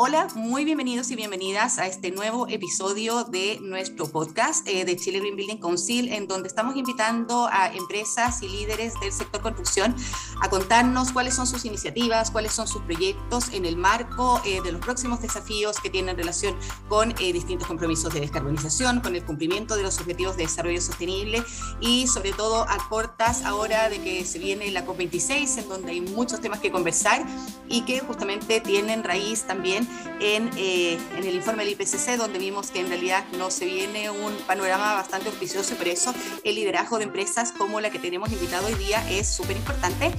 Hola, muy bienvenidos y bienvenidas a este nuevo episodio de nuestro podcast eh, de Chile Green Building Council, en donde estamos invitando a empresas y líderes del sector construcción a contarnos cuáles son sus iniciativas, cuáles son sus proyectos en el marco eh, de los próximos desafíos que tienen relación con eh, distintos compromisos de descarbonización, con el cumplimiento de los objetivos de desarrollo sostenible y sobre todo a cortas ahora de que se viene la COP26, en donde hay muchos temas que conversar y que justamente tienen raíz también en, eh, en, el informe del IPCC, donde vimos que en realidad no se viene un panorama bastante auspicioso, por eso el liderazgo de empresas como la que tenemos invitado hoy día es súper importante.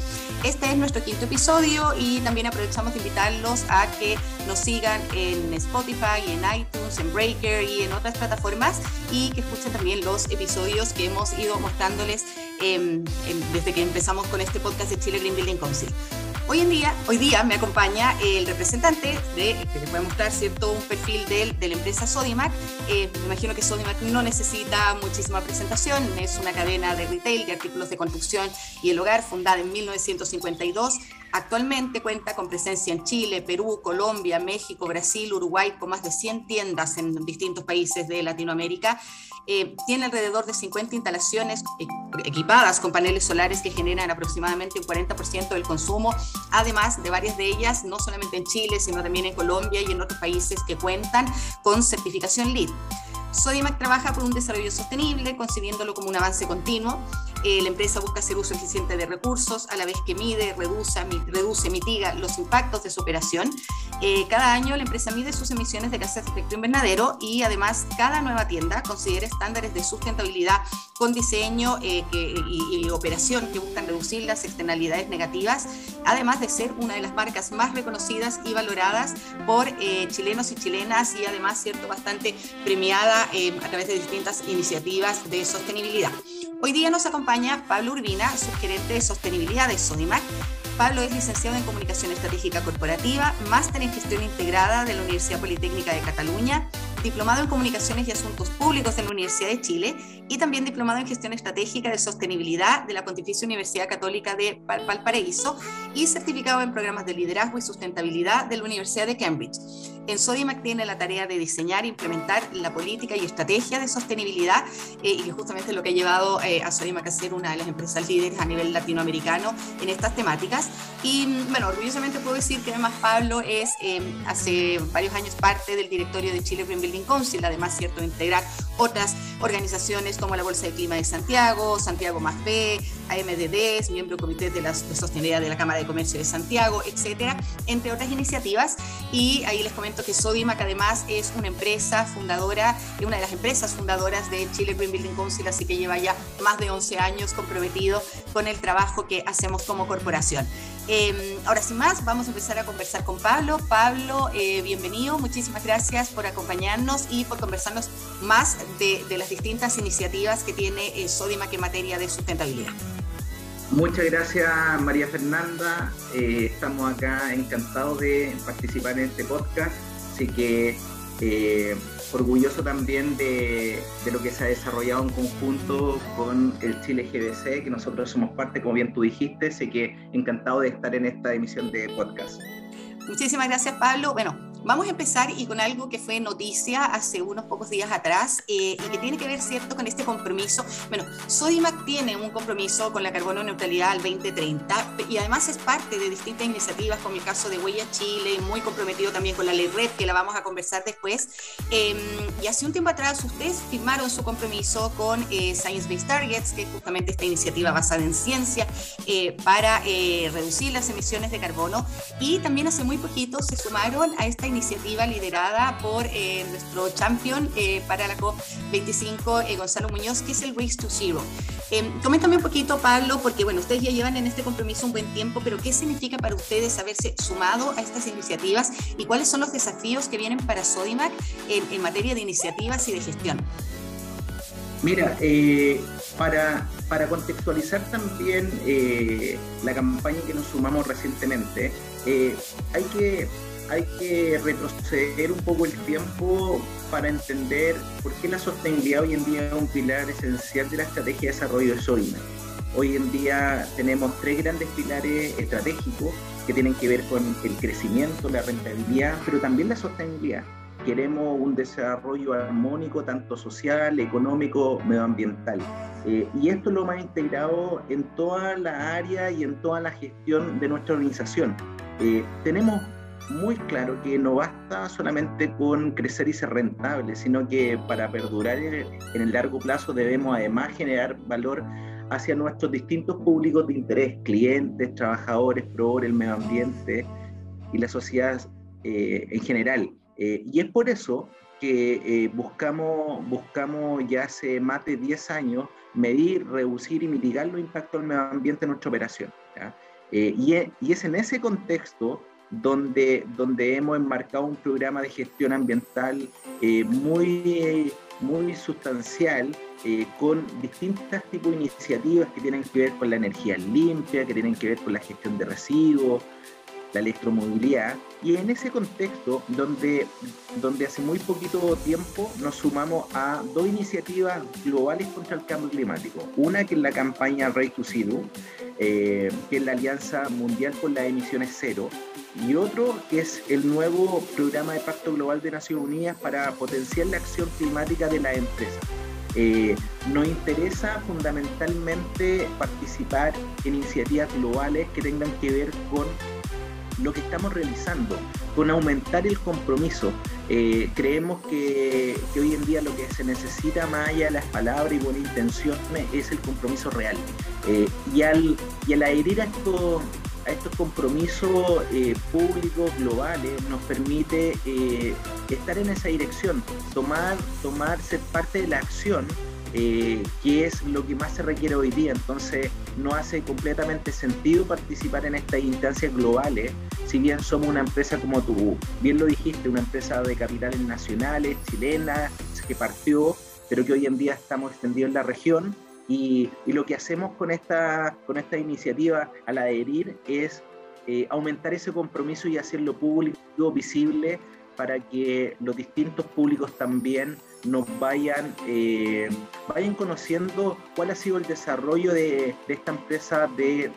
Este es nuestro quinto episodio y también aprovechamos de invitarlos a que nos sigan en Spotify, en iTunes, en Breaker y en otras plataformas y que escuchen también los episodios que hemos ido mostrándoles eh, desde que empezamos con este podcast de Chile Green Building Council. Hoy en día, hoy día me acompaña el representante de, que les voy a mostrar cierto un perfil de, de la empresa Sodimac. Eh, me imagino que Sodimac no necesita muchísima presentación, es una cadena de retail de artículos de construcción y el hogar fundada en 1952. Actualmente cuenta con presencia en Chile, Perú, Colombia, México, Brasil, Uruguay, con más de 100 tiendas en distintos países de Latinoamérica. Eh, tiene alrededor de 50 instalaciones equipadas con paneles solares que generan aproximadamente un 40% del consumo, además de varias de ellas, no solamente en Chile, sino también en Colombia y en otros países que cuentan con certificación LEED. Sodimac trabaja por un desarrollo sostenible, concibiéndolo como un avance continuo. Eh, la empresa busca hacer uso eficiente de recursos, a la vez que mide, reduce, reduce mitiga los impactos de su operación. Eh, cada año la empresa mide sus emisiones de gases de efecto invernadero y además cada nueva tienda considera estándares de sustentabilidad con diseño eh, y, y, operación que buscan reducir las externalidades negativas, además de ser una de las marcas más reconocidas y valoradas por chilenos y chilenas y además cierto bastante premiada a través de distintas iniciativas de sostenibilidad. Hoy día nos acompaña Pablo Urbina, subgerente de sostenibilidad de Sodimac. Pablo es licenciado en Comunicación Estratégica Corporativa, máster en Gestión Integrada de la Universidad Politécnica de Cataluña, diplomado en Comunicaciones y Asuntos Públicos de la Universidad de Chile y también diplomado en Gestión Estratégica de Sostenibilidad de la Pontificia Universidad Católica de Valparaíso y certificado en programas de liderazgo y sustentabilidad de la Universidad de Cambridge. En Sodimac tiene la tarea de diseñar e implementar la política y estrategia de sostenibilidad eh, y que justamente es lo que ha llevado eh, a Sodimac a ser una de las empresas líderes a nivel latinoamericano en estas temáticas. Y bueno, orgullosamente puedo decir que además Pablo es eh, hace varios años parte del directorio de Chile Green Building Council, además cierto integrar otras organizaciones como la Bolsa de Clima de Santiago, Santiago Más B, AMDD, es miembro del Comité de, la Sostenibilidad de la Cámara de Comercio de Santiago, etcétera, entre otras iniciativas. Y ahí les comento que Sodimac además es una empresa fundadora, una de las empresas fundadoras de Chile Green Building Council, así que lleva ya más de 11 años comprometido con el trabajo que hacemos como corporación. Eh, ahora sin más, vamos a empezar a conversar con Pablo. Pablo, eh, bienvenido, muchísimas gracias por acompañarnos y por conversarnos más de, las distintas iniciativas que tiene eh, Sodimac en materia de sustentabilidad. Muchas gracias María Fernanda, eh, estamos acá encantados de participar en este podcast, así que orgulloso también de, de, lo que se ha desarrollado en conjunto con el Chile GBC, que nosotros somos parte, como bien tú dijiste, así que encantado de estar en esta emisión de podcast. Muchísimas gracias Pablo. Bueno, Vamos a empezar y con algo que fue noticia hace unos pocos días atrás eh, y que tiene que ver, ¿cierto?, con este compromiso. Bueno, Sodimac tiene un compromiso con la carbono neutralidad al 2030 y además es parte de distintas iniciativas, como el caso de Huella Chile, muy comprometido también con la ley RED, que la vamos a conversar después. Eh, y hace un tiempo atrás ustedes firmaron su compromiso con eh, Science Based Targets, que es justamente esta iniciativa basada en ciencia eh, para eh, reducir las emisiones de carbono. Y también hace muy poquito se sumaron a esta iniciativa liderada por eh, nuestro champion eh, para la COP25, eh, Gonzalo Muñoz, que es el Race to Zero. coméntame un poquito, Pablo, porque bueno, ustedes ya llevan en este compromiso un buen tiempo, pero ¿qué significa para ustedes haberse sumado a estas iniciativas y cuáles son los desafíos que vienen para Sodimac en, materia de iniciativas y de gestión? Mira, para, para, contextualizar también la campaña que nos sumamos recientemente, hay, que, hay que retroceder un poco el tiempo para entender por qué la sostenibilidad hoy en día es un pilar esencial de la estrategia de desarrollo de Sodimac. hoy en día tenemos tres grandes pilares estratégicos que tienen que ver con el crecimiento, la rentabilidad, pero también la sostenibilidad. Queremos un desarrollo armónico, tanto social, económico, medioambiental. Eh, y esto lo hemos integrado en toda la área y en toda la gestión de nuestra organización. Eh, tenemos muy claro que no basta solamente con crecer y ser rentable, sino que para perdurar en el largo plazo debemos además generar valor hacia nuestros distintos públicos de interés, clientes, trabajadores, proveedores, el medio ambiente y la sociedad eh, en general. Eh, y es por eso que eh, buscamos, buscamos ya hace más de 10 años medir, reducir y mitigar los impactos del medio ambiente en nuestra operación. y, y es en ese contexto donde, donde hemos enmarcado un programa de gestión ambiental eh, muy, muy sustancial, eh, con distintos tipos de iniciativas que tienen que ver con la energía limpia, que tienen que ver con la gestión de residuos, la electromovilidad, y en ese contexto donde, donde hace muy poquito tiempo nos sumamos a dos iniciativas globales contra el cambio climático. Una que es la campaña Ray to Zero, eh, que es la Alianza Mundial por las Emisiones Cero, y otro que es el nuevo programa de Pacto Global de Naciones Unidas para potenciar la acción climática de las empresas. Eh, nos interesa fundamentalmente participar en iniciativas globales que tengan que ver con lo que estamos realizando, con aumentar el compromiso. Eh, creemos que, hoy en día lo que se necesita más allá de las palabras y buenas intenciones es el compromiso real. Eh, y, al, y al adherir a estos, a estos compromisos eh, públicos globales nos permite estar en esa dirección, tomar, tomar, ser parte de la acción eh, es lo que más se requiere hoy día. Entonces, no hace completamente sentido participar en estas instancias globales, si bien somos una empresa como tú, bien lo dijiste, una empresa de capitales nacionales, chilena, que partió, pero que hoy en día estamos extendidos en la región. Y, lo que hacemos con esta, con esta iniciativa al adherir es eh, aumentar ese compromiso y hacerlo público, visible, para que los distintos públicos también nos vayan, eh, vayan conociendo cuál ha sido el desarrollo de, esta empresa de,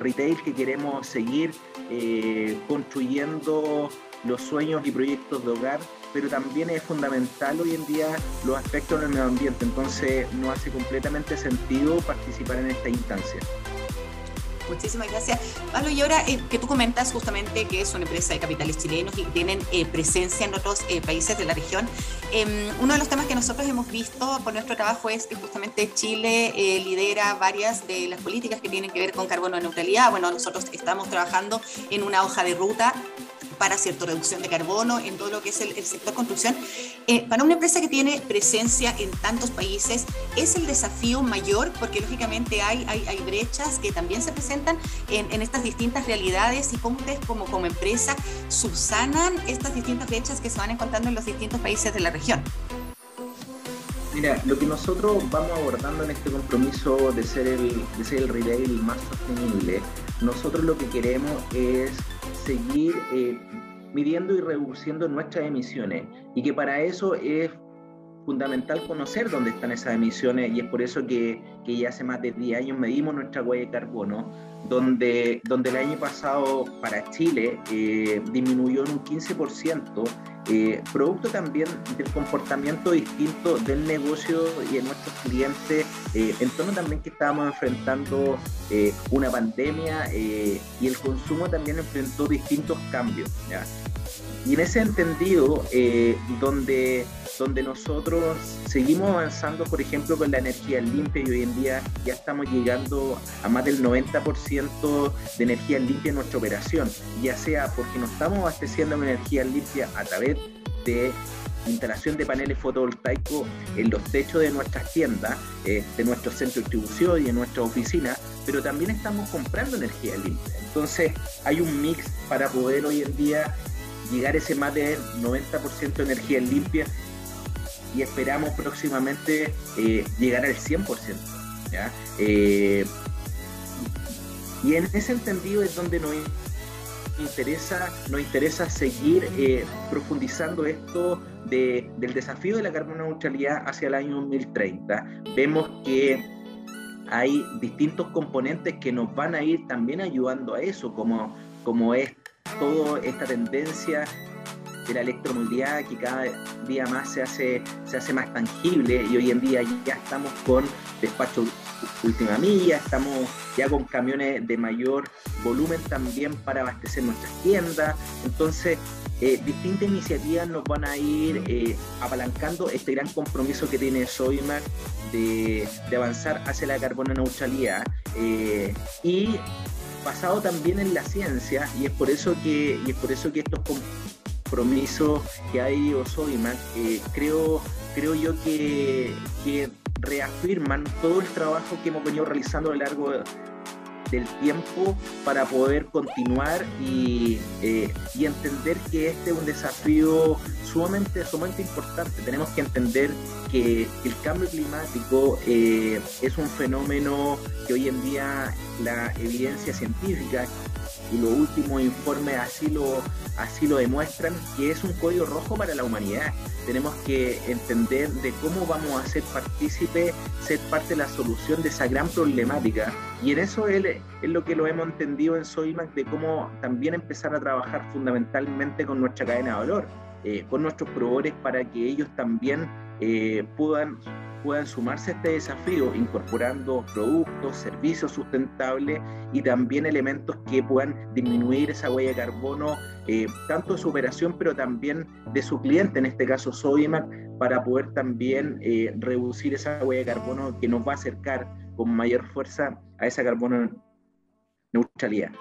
retail que queremos seguir eh, construyendo los sueños y proyectos de hogar, pero también es fundamental hoy en día los aspectos del medio ambiente, entonces no hace completamente sentido participar en esta instancia. Muchísimas gracias. Pablo, y ahora eh, que tú comentas justamente que es una empresa de capitales chilenos y que tienen eh, presencia en otros eh, países de la región, em, uno de los temas que nosotros hemos visto por nuestro trabajo es que justamente Chile lidera varias de las políticas que tienen que ver con carbono neutralidad. Bueno, nosotros estamos trabajando en una hoja de ruta para cierta reducción de carbono en todo lo que es el, sector construcción. Eh, para una empresa que tiene presencia en tantos países, es el desafío mayor porque lógicamente hay, hay, brechas que también se presentan en, estas distintas realidades y cómo ustedes como, como empresa subsanan estas distintas brechas que se van encontrando en los distintos países de la región. Mira, lo que nosotros vamos abordando en este compromiso de ser el, de ser el retail más sostenible, nosotros lo que queremos es seguir eh, midiendo y reduciendo nuestras emisiones y que para eso es fundamental conocer dónde están esas emisiones y es por eso que, que ya hace más de 10 años medimos nuestra huella de carbono, donde, donde el año pasado para Chile eh, disminuyó en un 15%, eh, producto también del comportamiento distinto del negocio y de nuestros clientes, eh, en torno también que estábamos enfrentando una pandemia y el consumo también enfrentó distintos cambios. Y en ese entendido, donde donde nosotros seguimos avanzando, por ejemplo, con la energía limpia y hoy en día ya estamos llegando a más del 90% de energía limpia en nuestra operación, ya sea porque nos estamos abasteciendo de energía limpia a través de instalación de paneles fotovoltaicos en los techos de nuestras tiendas, eh, de nuestros centros de distribución y en nuestras oficinas, pero también estamos comprando energía limpia. Entonces hay un mix para poder hoy en día llegar a ese más del 90% de energía limpia y esperamos próximamente eh, llegar al 100%. Eh, y en ese entendido es donde nos interesa, nos interesa seguir eh, profundizando esto del desafío de la carbono neutralidad hacia el año 2030. Vemos que hay distintos componentes que nos van a ir también ayudando a eso, como, como es toda esta tendencia de la electromovilidad que cada día más se hace, se hace más tangible y hoy en día ya estamos con despacho última milla, estamos ya con camiones de mayor volumen también para abastecer nuestras tiendas. Entonces, eh, distintas iniciativas nos van a ir eh, apalancando este gran compromiso que tiene Soymac de, avanzar hacia la carbono neutralidad eh, y basado también en la ciencia y es por eso que y es por eso que estos que hay o Soymac creo creo yo que, que reafirman todo el trabajo que hemos venido realizando a lo largo del tiempo para poder continuar y, eh, y, entender que este es un desafío sumamente, sumamente importante. Tenemos que entender que el cambio climático eh, es un fenómeno que hoy en día la evidencia científica y los últimos informes así lo, así lo demuestran, que es un código rojo para la humanidad. Tenemos que entender de cómo vamos a ser partícipe, ser parte de la solución de esa gran problemática. Y en eso es, es lo que lo hemos entendido en Soymac, de cómo también empezar a trabajar fundamentalmente con nuestra cadena de valor, eh, con nuestros proveedores para que ellos también eh, puedan puedan sumarse a este desafío incorporando productos, servicios sustentables y también elementos que puedan disminuir esa huella de carbono, eh, tanto de su operación, pero también de su cliente, en este caso Sodimac, para poder también eh, reducir esa huella de carbono que nos va a acercar con mayor fuerza a esa carbono neutralidad.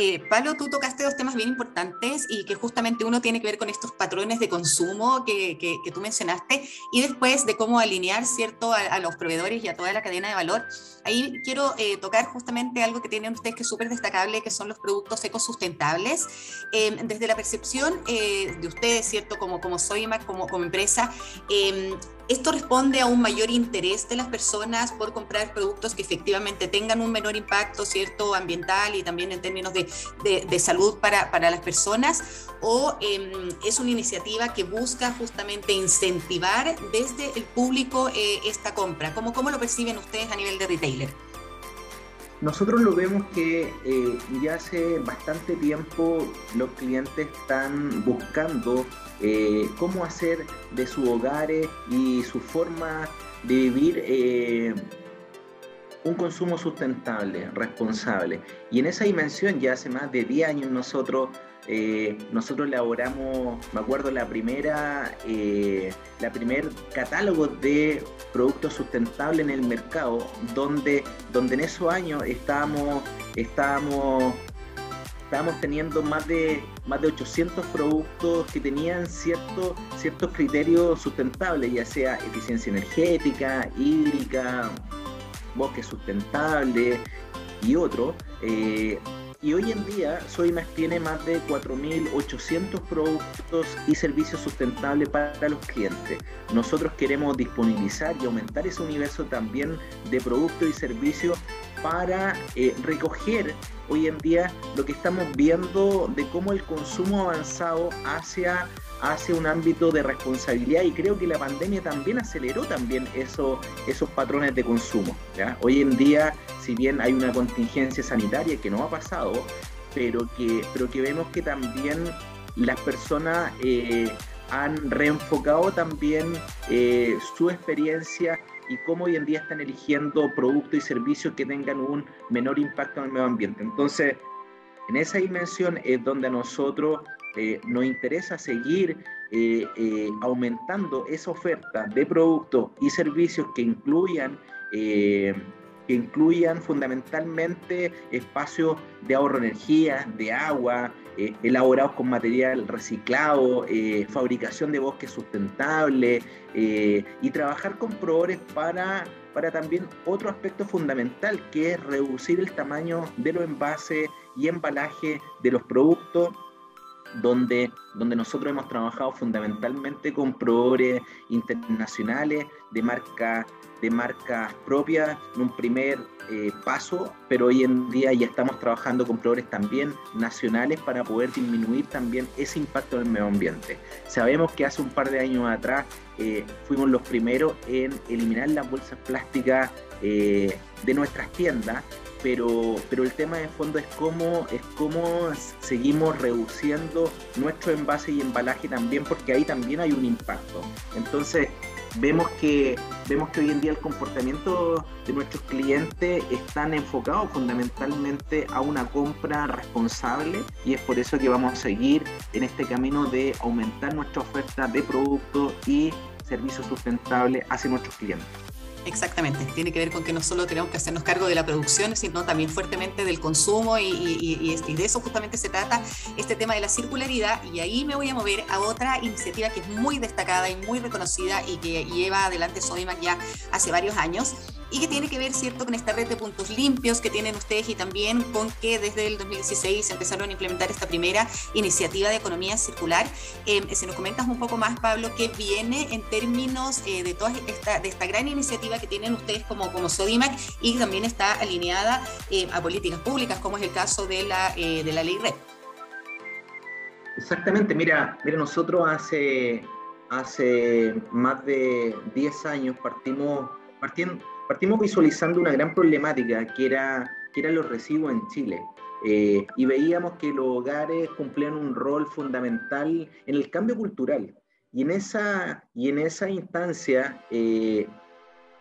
Eh, Pablo, tú tocaste dos temas bien importantes y que justamente uno tiene que ver con estos patrones de consumo que, que, tú mencionaste y después de cómo alinear, ¿cierto?, a, los proveedores y a toda la cadena de valor. Ahí quiero eh, tocar justamente algo que tienen ustedes que es súper destacable, que son los productos ecosustentables. Eh, desde la percepción eh, de ustedes, ¿cierto?, como, como Soymac, como, como empresa, esto responde a un mayor interés de las personas por comprar productos que efectivamente tengan un menor impacto, ¿cierto?, ambiental y también en términos de, de, salud para, para, las personas, o em, es una iniciativa que busca justamente incentivar desde el público eh, esta compra. ¿Cómo, ¿Cómo lo perciben ustedes a nivel de retailer? Nosotros lo vemos que eh, ya hace bastante tiempo los clientes están buscando eh, cómo hacer de sus hogares y su forma de vivir eh, un consumo sustentable, responsable. Y en esa dimensión ya hace más de 10 años nosotros, eh, nosotros elaboramos, me acuerdo, la primera, la primer catálogo de productos sustentables en el mercado, donde, donde en esos años estábamos, estábamos estábamos teniendo más de, más de 800 productos que tenían cierto, ciertos criterios sustentables, ya sea eficiencia energética, hídrica, bosque sustentable y otros. Eh, y hoy en día Soymax tiene más de 4.800 productos y servicios sustentables para los clientes. Nosotros queremos disponibilizar y aumentar ese universo también de productos y servicios para eh, recoger hoy en día lo que estamos viendo de cómo el consumo avanzado hacia, hacia un ámbito de responsabilidad y creo que la pandemia también aceleró también eso, esos patrones de consumo. Hoy en día, si bien hay una contingencia sanitaria que no ha pasado, pero que, pero que vemos que también las personas eh, han reenfocado también eh, su experiencia y cómo hoy en día están eligiendo productos y servicios que tengan un menor impacto en el medio ambiente. Entonces, en esa dimensión es donde a nosotros eh, nos interesa seguir eh, eh, aumentando esa oferta de productos y servicios que incluyan que incluyan fundamentalmente espacios de ahorro de energía, de agua, eh, elaborados con material reciclado, eh, fabricación de bosques sustentable eh, y trabajar con proveedores para, para también otro aspecto fundamental que es reducir el tamaño de los envases y embalaje de los productos donde, donde nosotros hemos trabajado fundamentalmente con proveedores internacionales de marca de marcas propias en un primer eh, paso, pero hoy en día ya estamos trabajando con proveedores también nacionales para poder disminuir también ese impacto en el medio ambiente. Sabemos que hace un par de años atrás eh, fuimos los primeros en eliminar las bolsas plásticas eh, de nuestras tiendas pero, pero el tema de fondo es cómo, es cómo seguimos reduciendo nuestro envase y embalaje también, porque ahí también hay un impacto. Entonces, vemos que, vemos que hoy en día el comportamiento de nuestros clientes están enfocados fundamentalmente a una compra responsable y es por eso que vamos a seguir en este camino de aumentar nuestra oferta de productos y servicios sustentables hacia nuestros clientes. Exactamente, tiene que ver con que no solo tenemos que hacernos cargo de la producción, sino también fuertemente del consumo y, de eso justamente se trata este tema de la circularidad y ahí me voy a mover a otra iniciativa que es muy destacada y muy reconocida y que lleva adelante Sodimac ya hace varios años y que tiene que ver, ¿cierto?, con esta red de puntos limpios que tienen ustedes y también con que desde el 2016 empezaron a implementar esta primera iniciativa de economía circular. Eh, si nos comentas un poco más, Pablo, qué viene en términos eh, de toda esta, de esta gran iniciativa que tienen ustedes como, como Sodimac y también está alineada eh, a políticas públicas, como es el caso de la, de la ley RED. Exactamente, mira, mira nosotros hace, hace más de 10 años partimos, partiendo, partimos visualizando una gran problemática que era, que eran los residuos en Chile. Eh, y veíamos que los hogares cumplían un rol fundamental en el cambio cultural. Y en esa, y en esa instancia eh,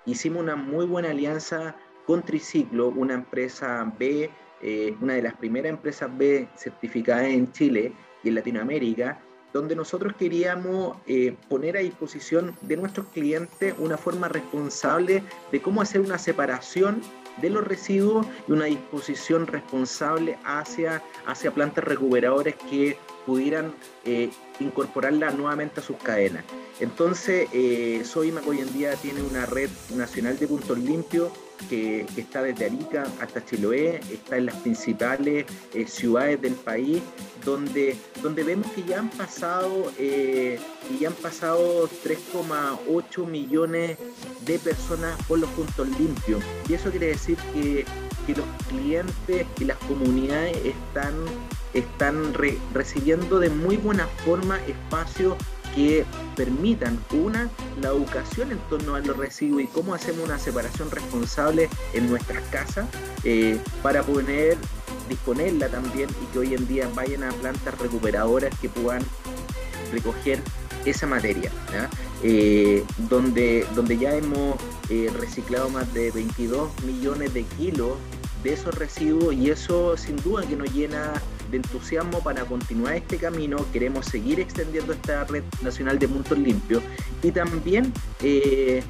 hicimos una muy buena alianza con Triciclo, una empresa B, eh, una de las primeras empresas B certificadas en Chile y en Latinoamérica, donde nosotros queríamos eh, poner a disposición de nuestros clientes una forma responsable de cómo hacer una separación de los residuos y una disposición responsable hacia, hacia plantas recuperadoras que pudieran eh, incorporarla nuevamente a sus cadenas. Entonces, eh, hoy en día tiene una red nacional de puntos limpios que, está desde Arica hasta Chiloé, está en las principales eh, ciudades del país, donde, donde vemos que ya han pasado, eh, pasado 3,8 millones de personas por los puntos limpios. Y eso quiere decir que, los clientes y las comunidades están, están recibiendo de muy buena forma espacios que permitan, una, la educación en torno a los residuos y cómo hacemos una separación responsable en nuestras casas eh, para poder disponerla también y que hoy en día vayan a plantas recuperadoras que puedan recoger esa materia, eh, donde, donde ya hemos eh, reciclado más de 22 millones de kilos de esos residuos y eso sin duda que nos llena de entusiasmo para continuar este camino. Queremos seguir extendiendo esta red nacional de puntos limpios y también eh,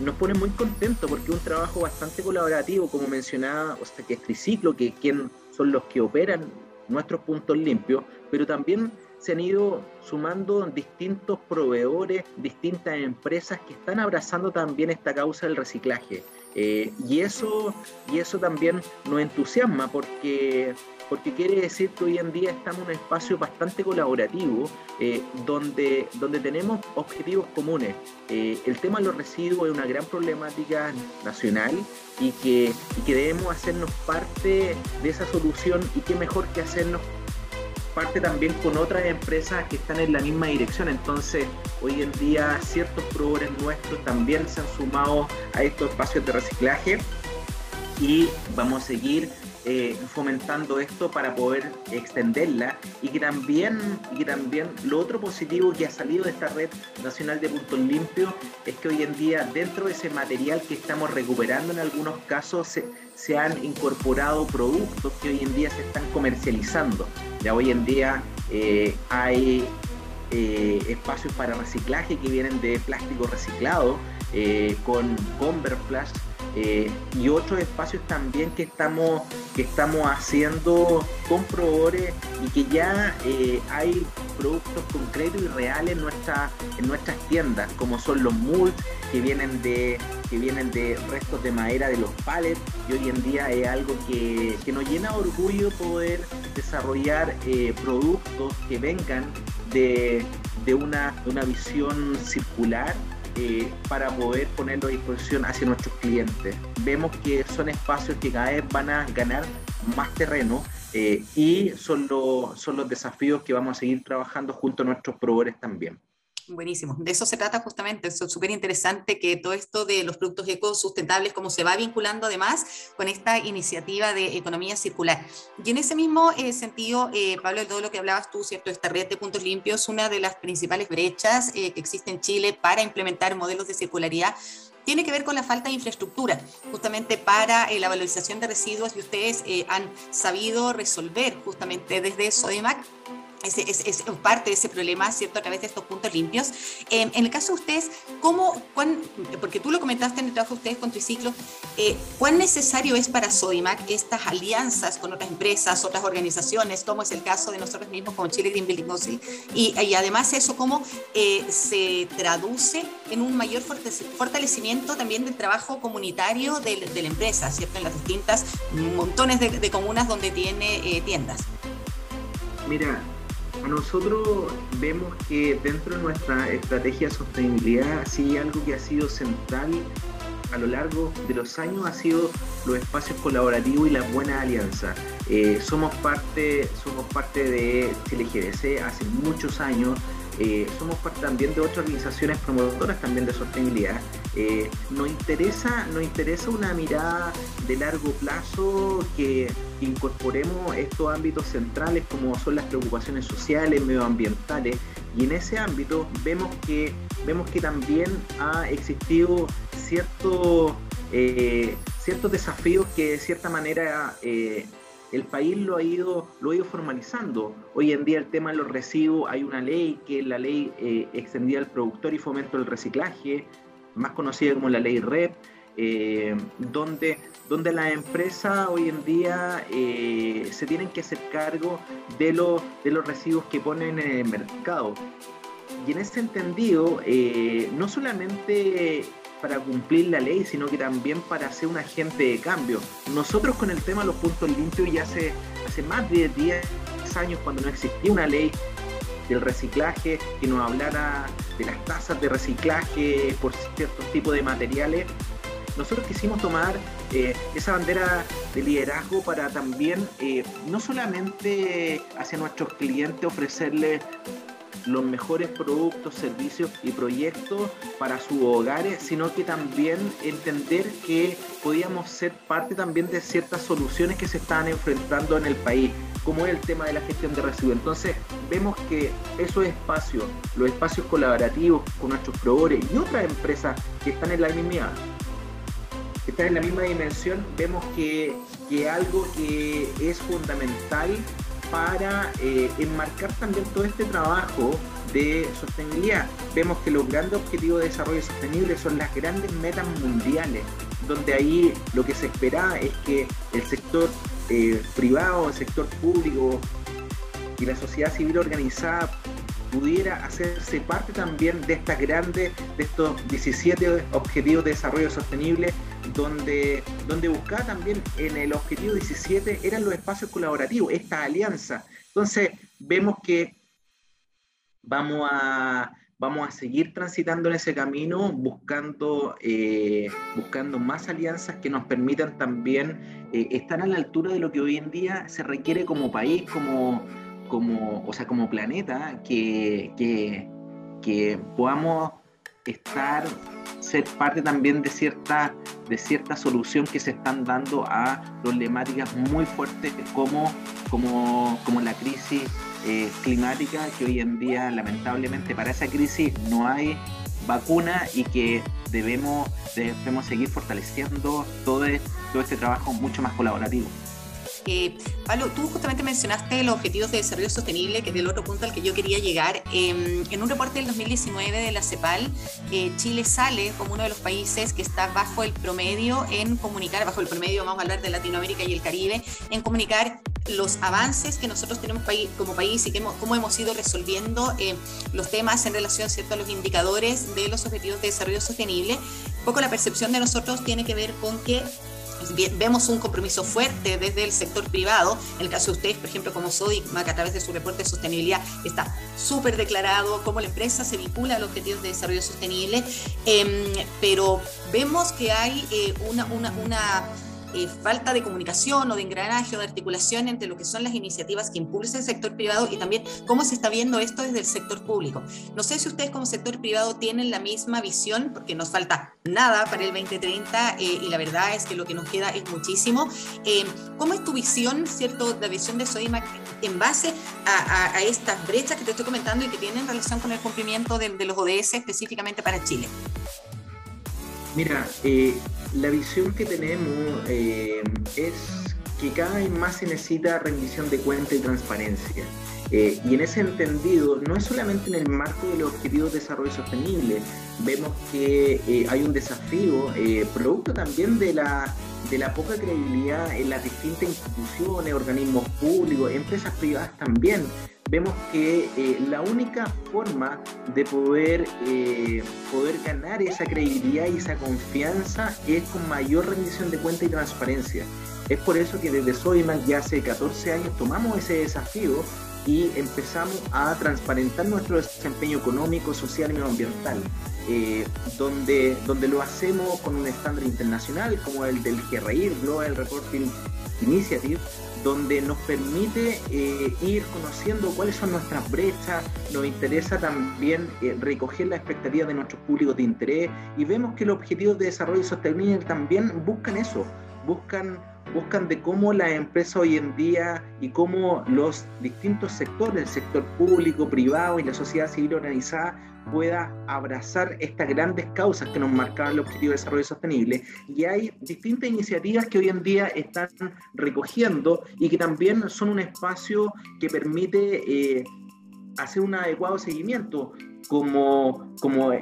nos pone muy contentos porque es un trabajo bastante colaborativo, como mencionaba, o sea, que es Triciclo, que quien son los que operan nuestros puntos limpios, pero también se han ido sumando distintos proveedores, distintas empresas que están abrazando también esta causa del reciclaje. Eh, y, eso, y eso también nos entusiasma porque porque quiere decir que hoy en día estamos en un espacio bastante colaborativo, eh, donde, donde tenemos objetivos comunes. Eh, el tema de los residuos es una gran problemática nacional y que, y que debemos hacernos parte de esa solución y qué mejor que hacernos parte también con otras empresas que están en la misma dirección. Entonces, hoy en día ciertos proveedores nuestros también se han sumado a estos espacios de reciclaje y vamos a seguir eh, fomentando esto para poder extenderla y que también y también lo otro positivo que ha salido de esta red nacional de puntos limpios es que hoy en día dentro de ese material que estamos recuperando en algunos casos se, se han incorporado productos que hoy en día se están comercializando. Ya hoy en día eh, hay eh, espacios para reciclaje que vienen de plástico reciclado con Converplast eh, y otros espacios también que estamos, que estamos haciendo con proveedores y que ya eh, hay productos concretos y reales en, nuestra, en nuestras tiendas, como son los mulch que vienen de que vienen de restos de madera de los palets y hoy en día es algo que, nos llena orgullo poder desarrollar eh, productos que vengan de, una, de una visión circular eh, para poder ponerlo a disposición hacia nuestros clientes. Vemos que son espacios que cada vez van a ganar más terreno eh, y son, son los desafíos que vamos a seguir trabajando junto a nuestros proveedores también. Buenísimo. De eso se trata justamente. Es súper interesante que todo esto de los productos ecosustentables, como se va vinculando además con esta iniciativa de economía circular. Y en ese mismo eh, sentido, eh, Pablo, de todo lo que hablabas tú, ¿cierto? Esta red de puntos limpios, una de las principales brechas eh, que existe en Chile para implementar modelos de circularidad tiene que ver con la falta de infraestructura, justamente para la valorización de residuos y ustedes han sabido resolver justamente desde Es, es, parte de ese problema, ¿cierto? A través de estos puntos limpios. Em, en el caso de ustedes, ¿cómo, cuán, porque tú lo comentaste en el trabajo de ustedes con Triciclo, eh, ¿cuán necesario es para Sodimac estas alianzas con otras empresas, otras organizaciones, como es el caso de nosotros mismos con Chile Green Building Council? Y, y además eso, ¿cómo eh, se traduce en un mayor fortalecimiento también del trabajo comunitario de, la empresa, ¿cierto? En las distintas montones de, comunas donde tiene eh, tiendas. Mira, nosotros vemos que dentro de nuestra estrategia de sostenibilidad, sí algo que ha sido central a lo largo de los años ha sido los espacios colaborativos y las buenas alianzas. Eh, somos, parte, somos parte de Chile hace muchos años, eh, somos parte también de otras organizaciones promotoras también de sostenibilidad. Eh, nos, interesa, nos interesa una mirada de largo plazo que incorporemos estos ámbitos centrales como son las preocupaciones sociales, medioambientales y en ese ámbito vemos que, vemos que también ha existido cierto, eh, ciertos desafíos que de cierta manera el país lo ha ido, lo ha ido formalizando. Hoy en día el tema de los residuos, hay una ley que es la ley eh, extendida al productor y fomento del reciclaje, más conocida como la ley REP, eh, donde, donde las empresas hoy en día eh, se tienen que hacer cargo de, de los residuos que ponen en el mercado. Y en ese entendido, no solamente para cumplir la ley, sino que también para ser un agente de cambio. Nosotros con el tema de los puntos limpios ya hace, hace más de 10 años, cuando no existía una ley del reciclaje que nos hablara de las tasas de reciclaje por ciertos tipos de materiales, nosotros quisimos tomar eh, esa bandera de liderazgo para también eh, no solamente hacia nuestros clientes ofrecerles los mejores productos, servicios y proyectos para sus hogares, sino que también entender que podíamos ser parte también de ciertas soluciones que se están enfrentando en el país, como es el tema de la gestión de residuos. Entonces, vemos que esos espacios, los espacios colaborativos con nuestros proveedores y otras empresas que están en la misma que están en la misma dimensión, vemos que, que algo que es fundamental para eh, enmarcar también todo este trabajo de sostenibilidad. Vemos que los grandes objetivos de desarrollo sostenible son las grandes metas mundiales, donde ahí lo que se espera es que el sector eh, privado, el sector público y la sociedad civil organizada pudiera hacerse parte también de estas grandes, de estos 17 objetivos de desarrollo sostenible, donde, donde buscaba también en el objetivo 17 eran los espacios colaborativos, esta alianza. Entonces, vemos que vamos a, vamos a seguir transitando en ese camino, buscando, eh, buscando más alianzas que nos permitan también eh, estar a la altura de lo que hoy en día se requiere como país, como como, o sea, como planeta, que, que, podamos estar, ser parte también de cierta, de cierta solución que se están dando a problemáticas muy fuertes como, como, como la crisis eh, climática, que hoy en día lamentablemente para esa crisis no hay vacuna y que debemos, debemos seguir fortaleciendo todo, todo este trabajo mucho más colaborativo. Eh, Pablo, tú justamente mencionaste los objetivos de desarrollo sostenible, que es el otro punto al que yo quería llegar. Em, en un reporte del 2019 de la CEPAL, eh, Chile sale como uno de los países que está bajo el promedio en comunicar, bajo el promedio, vamos a hablar de Latinoamérica y el Caribe, en comunicar los avances que nosotros tenemos como país y que cómo hemos ido resolviendo eh, los temas en relación ¿cierto? a los indicadores de los objetivos de desarrollo sostenible. Un poco la percepción de nosotros tiene que ver con que vemos un compromiso fuerte desde el sector privado. En el caso de ustedes, por ejemplo, como Sodimac, a través de su reporte de sostenibilidad, está súper declarado cómo la empresa se vincula a los objetivos de desarrollo sostenible, em, pero vemos que hay eh, una, una eh, falta de comunicación o de engranaje o de articulación entre lo que son las iniciativas que impulsa el sector privado y también cómo se está viendo esto desde el sector público. No sé si ustedes como sector privado tienen la misma visión, porque nos falta nada para el 2030 eh, y la verdad es que lo que nos queda es muchísimo. Eh, ¿Cómo es tu visión, cierto, la visión de Sodimac en base a, estas brechas que te estoy comentando y que tienen relación con el cumplimiento de, los ODS específicamente para Chile? Mira, la visión que tenemos eh, es que cada vez más se necesita rendición de cuenta y transparencia. Eh, y en ese entendido, no es solamente en el marco de los objetivos de desarrollo sostenible, vemos que hay un desafío, producto también de la, de la poca credibilidad en las distintas instituciones, organismos públicos, empresas privadas también, vemos que eh, la única forma de poder, eh, poder ganar esa credibilidad y esa confianza es con mayor rendición de cuenta y transparencia. Es por eso que desde Soyman ya hace 14 años tomamos ese desafío y empezamos a transparentar nuestro desempeño económico, social y medioambiental, eh, donde, donde lo hacemos con un estándar internacional como el del GRI, Global Reporting Initiative, donde nos permite eh, ir conociendo cuáles son nuestras brechas, nos interesa también eh, recoger las expectativas de nuestros públicos de interés y vemos que los objetivos de desarrollo sostenible también buscan eso, buscan buscan de cómo la empresa hoy en día y cómo los distintos sectores, el sector público, privado y la sociedad civil organizada pueda abrazar estas grandes causas que nos marcaban el objetivo de desarrollo sostenible. Y hay distintas iniciativas que hoy en día están recogiendo y que también son un espacio que permite eh, hacer un adecuado seguimiento, como, como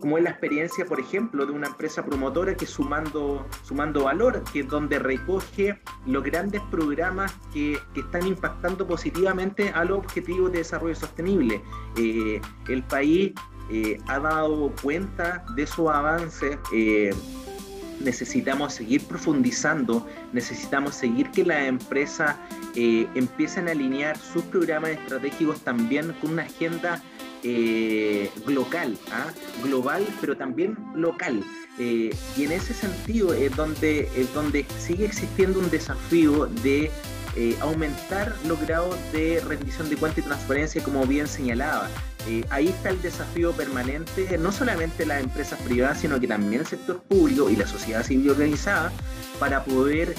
como es la experiencia, por ejemplo, de una empresa promotora que sumando, sumando valor, que es donde recoge los grandes programas que, están impactando positivamente a los objetivos de desarrollo sostenible. Eh, el país eh, ha dado cuenta de su avance. Eh, necesitamos seguir profundizando, necesitamos seguir que las empresas empiecen a alinear sus programas estratégicos también con una agenda eh, local, ¿ah? global, pero también local. Eh, y en ese sentido es donde, es donde sigue existiendo un desafío de eh, aumentar los grados de rendición de cuenta y transparencia, como bien señalaba. ahí está el desafío permanente, no solamente las empresas privadas, sino que también el sector público y la sociedad civil organizada, para poder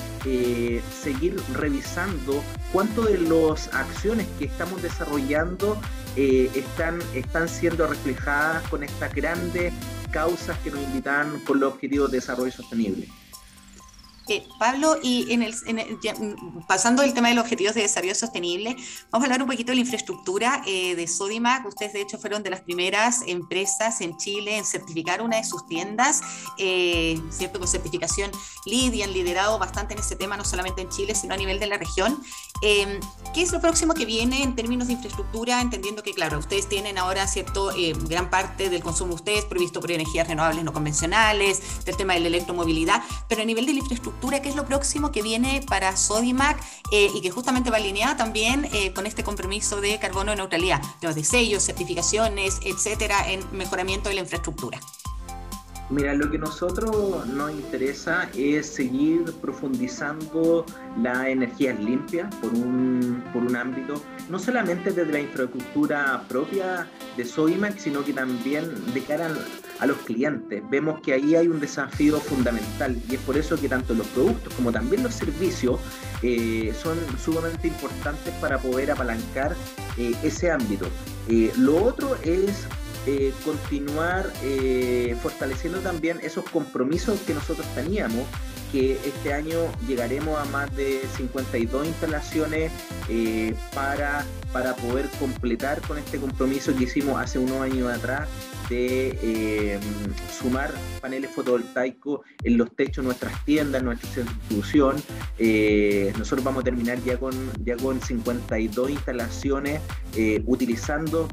seguir revisando cuánto de las acciones que estamos desarrollando eh, están, están siendo reflejadas con estas grandes causas que nos invitan por los objetivos de desarrollo sostenible. Eh, Pablo, y en el, mm, pasando del tema de los objetivos de desarrollo sostenible, vamos a hablar un poquito de la infraestructura eh, de Sodimac. Ustedes, de hecho, fueron de las primeras empresas en Chile en certificar una de sus tiendas, eh, ¿cierto? Con certificación LEED y han liderado bastante en ese tema, no solamente en Chile, sino a nivel de la región. Em, ¿Qué es lo próximo que viene en términos de infraestructura? Entendiendo que, claro, ustedes tienen ahora, ¿cierto? gran parte del consumo de ustedes previsto por energías renovables no convencionales, del tema de la electromovilidad, pero a nivel de la infraestructura, que es lo próximo que viene para Sodimac eh, y que justamente va alineada también eh, con este compromiso de carbono neutralidad, de sellos, certificaciones, etcétera, en mejoramiento de la infraestructura. Mira, lo que nosotros nos interesa es seguir profundizando la energía limpia por un, por un ámbito, no solamente desde la infraestructura propia de Sodimac, sino que también de cara a los clientes. Vemos que ahí hay un desafío fundamental y es por eso que tanto los productos como también los servicios eh, son sumamente importantes para poder apalancar eh, ese ámbito. Eh, lo otro es continuar fortaleciendo también esos compromisos que nosotros teníamos que este año llegaremos a más de 52 instalaciones para, para poder completar con este compromiso que hicimos hace unos años atrás de eh, sumar paneles fotovoltaicos en los techos de nuestras tiendas, nuestra institución. Eh, nosotros vamos a terminar ya con, ya con 52 instalaciones utilizando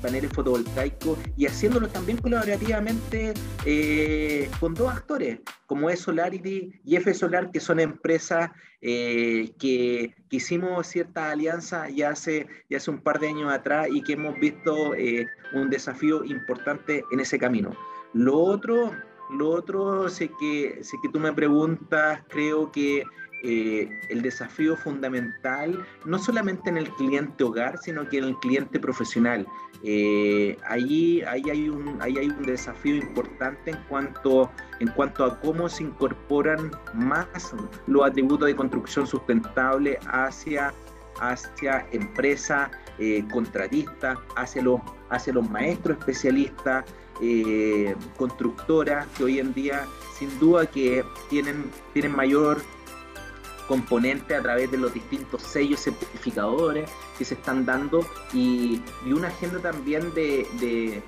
paneles fotovoltaicos y haciéndolo también colaborativamente eh, con dos actores, como es Solarity y F Solar, que son empresas eh, que, hicimos cierta alianza ya hace, ya hace un par de años atrás y que hemos visto eh, un desafío importante en ese camino. Lo otro, lo otro, sé que, sé que tú me preguntas, creo que eh, el desafío fundamental, no solamente en el cliente hogar, sino que en el cliente profesional. Eh, ahí, hay un, ahí hay un desafío importante en cuanto, en cuanto a cómo se incorporan más los atributos de construcción sustentable hacia, hacia empresas, eh, contratistas, hacia los, hacia los maestros especialistas, eh, constructoras que hoy en día sin duda que tienen, tienen mayor componente a través de los distintos sellos certificadores que se están dando y, una agenda también de, de,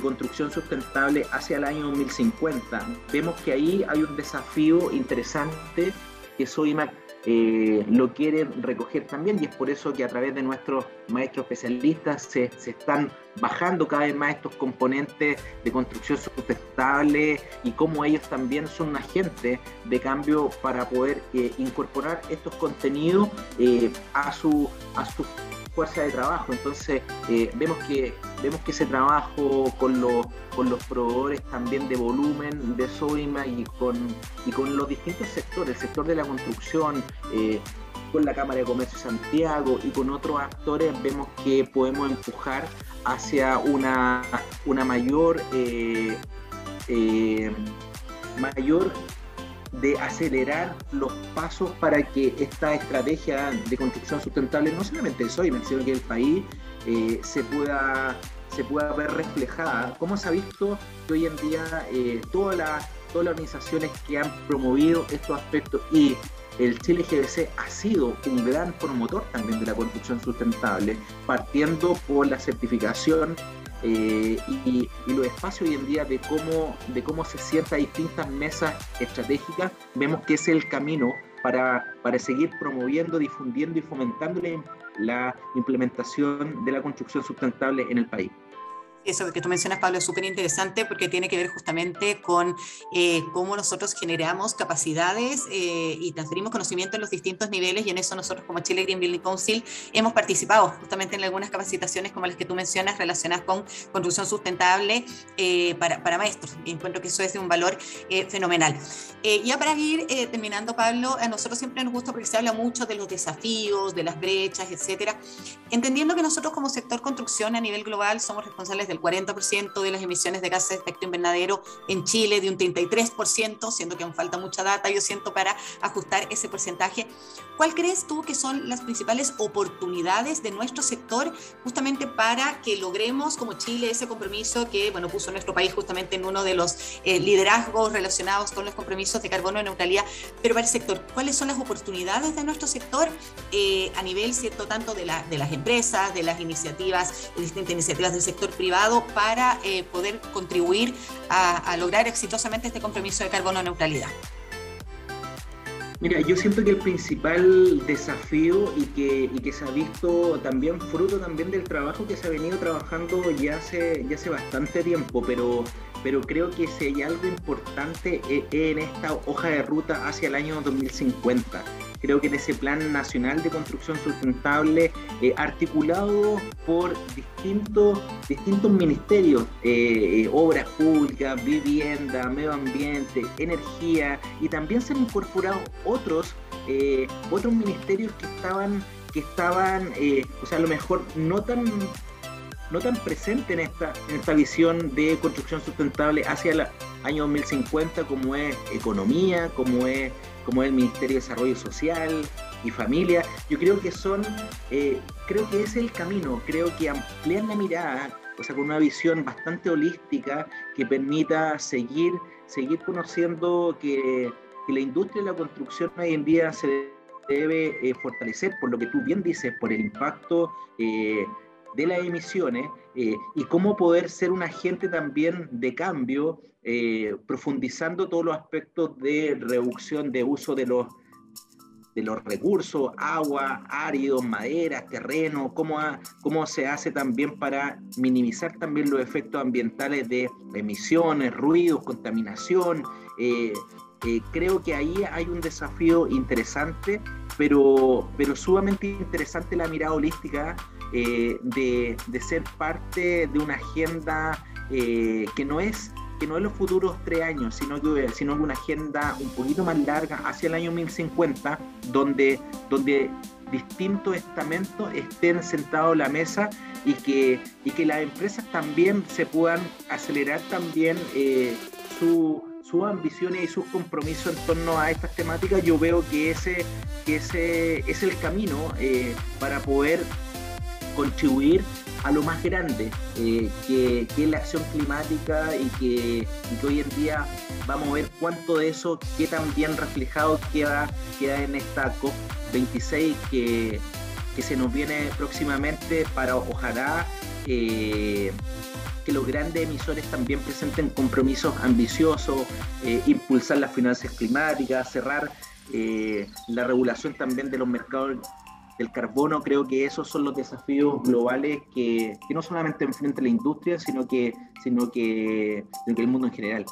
construcción sustentable hacia el año 2050. Vemos que ahí hay un desafío interesante que Soymac eh, lo quieren recoger también y es por eso que a través de nuestros maestros especialistas se, se, están bajando cada vez más estos componentes de construcción sustentable y cómo ellos también son un agente de cambio para poder eh, incorporar estos contenidos eh, a, su, a su fuerza de trabajo. Entonces vemos, que, vemos que ese trabajo con los con los proveedores también de volumen de Soima y con, y con los distintos sectores, el sector de la construcción, eh, con la Cámara de Comercio de Santiago y con otros actores, vemos que podemos empujar hacia una, una mayor, eh, eh, mayor de acelerar los pasos para que esta estrategia de construcción sustentable, no solamente de Soima, sino que el país se pueda se pueda ver reflejada, cómo se ha visto que hoy en día eh, todas, las, todas las organizaciones que han promovido estos aspectos y el Chile GBC ha sido un gran promotor también de la construcción sustentable, partiendo por la certificación eh, y, los espacios hoy en día de cómo, de cómo se sientan distintas mesas estratégicas, vemos que es el camino para, para seguir promoviendo, difundiendo y fomentando la implementación de la construcción sustentable en el país. Eso que tú mencionas, Pablo, es súper interesante porque tiene que ver justamente con eh, cómo nosotros generamos capacidades eh, y transferimos conocimiento en los distintos niveles y en eso nosotros como Chile Green Building Council hemos participado justamente en algunas capacitaciones como las que tú mencionas relacionadas con construcción sustentable eh, para, para, maestros. Y encuentro que eso es de un valor fenomenal. ya para ir terminando, Pablo, a nosotros siempre nos gusta porque se habla mucho de los desafíos, de las brechas, etcétera. Entendiendo que nosotros como sector construcción a nivel global somos responsables del 40% de las emisiones de gases de efecto invernadero en Chile, de un 33%, siendo que aún falta mucha data, yo siento, para ajustar ese porcentaje. ¿Cuál crees tú que son las principales oportunidades de nuestro sector justamente para que logremos como Chile ese compromiso que, bueno, puso nuestro país justamente en uno de los eh, liderazgos relacionados con los compromisos de carbono neutralidad, pero para el sector, ¿cuáles son las oportunidades de nuestro sector eh, a nivel, cierto, tanto de, la, de las empresas, de las iniciativas, de distintas iniciativas del sector privado? Para eh, poder contribuir a, lograr exitosamente este compromiso de carbono neutralidad? Mira, yo siento que el principal desafío y que, y que se ha visto también fruto también del trabajo que se ha venido trabajando ya hace, ya hace bastante tiempo, pero, pero creo que si hay algo importante eh, en esta hoja de ruta hacia el año 2050 creo que en ese plan nacional de construcción sustentable, eh, articulado por distintos, distintos ministerios, eh, eh, obras públicas, vivienda, medio ambiente, energía, y también se han incorporado otros, otros ministerios que estaban, que estaban o sea, a lo mejor no tan no tan presente en esta, en esta visión de construcción sustentable hacia el año 2050 como es economía, como es como el Ministerio de Desarrollo Social y Familia. Yo creo que son, eh, creo que es el camino, creo que ampliar la mirada, o sea, con una visión bastante holística que permita seguir, seguir conociendo que que la industria de la construcción hoy en día se debe eh, fortalecer, por lo que tú bien dices, por el impacto eh, de las emisiones eh, y cómo poder ser un agente también de cambio, profundizando todos los aspectos de reducción de uso de los, de los recursos, agua, áridos, madera, terreno, cómo, cómo se hace también para minimizar también los efectos ambientales de emisiones, ruidos, contaminación. creo que ahí hay un desafío interesante pero, pero sumamente interesante la mirada holística eh, de, de, ser parte de una agenda eh, que no es que no es los futuros tres años, sino que, sino una agenda un poquito más larga hacia el año 1050, donde, donde distintos estamentos estén sentados a la mesa y que, y que las empresas también se puedan acelerar también eh, su, sus ambiciones y sus compromisos en torno a estas temáticas, yo veo que ese, que ese es el camino para poder contribuir a lo más grande, eh, que, es la acción climática y que, hoy en día vamos a ver cuánto de eso queda bien reflejado queda, queda en esta COP26 que, que se nos viene próximamente para ojalá eh, que los grandes emisores también presenten compromisos ambiciosos, eh, impulsar las finanzas climáticas, cerrar la regulación también de los mercados del carbono. Creo que esos son los desafíos globales que, no solamente enfrenta la industria, sino que, sino que, sino que el mundo en general.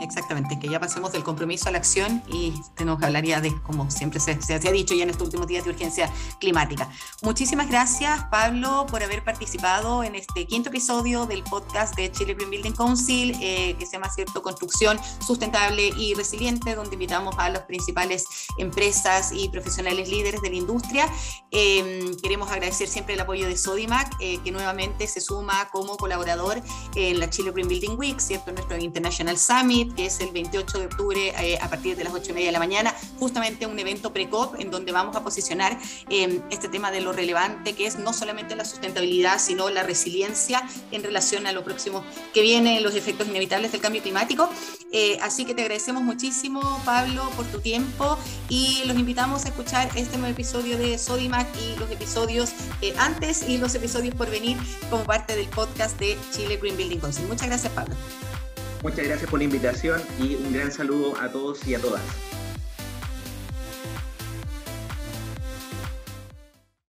Exactamente, que ya pasemos del compromiso a la acción y tenemos que hablaría de, como siempre se, se, ha dicho ya en estos últimos días de urgencia climática. Muchísimas gracias, Pablo, por haber participado en este quinto episodio del podcast de Chile Green Building Council, eh, que se llama cierto Construcción Sustentable y Resiliente, donde invitamos a las principales empresas y profesionales líderes de la industria. Em, queremos agradecer siempre el apoyo de Sodimac, eh, que nuevamente se suma como colaborador en la Chile Green Building Week, ¿cierto? nuestro International Summit que es el 28 de octubre eh, a partir de las 8 y media de la mañana, justamente un evento pre-COP en donde vamos a posicionar eh, este tema de lo relevante que es no solamente la sustentabilidad, sino la resiliencia en relación a lo próximo que viene, los efectos inevitables del cambio climático. Eh, así que te agradecemos muchísimo, Pablo, por tu tiempo y los invitamos a escuchar este nuevo episodio de Sodimac y los episodios antes y los episodios por venir como parte del podcast de Chile Green Building Council. Muchas gracias, Pablo. Muchas gracias por la invitación y un gran saludo a todos y a todas.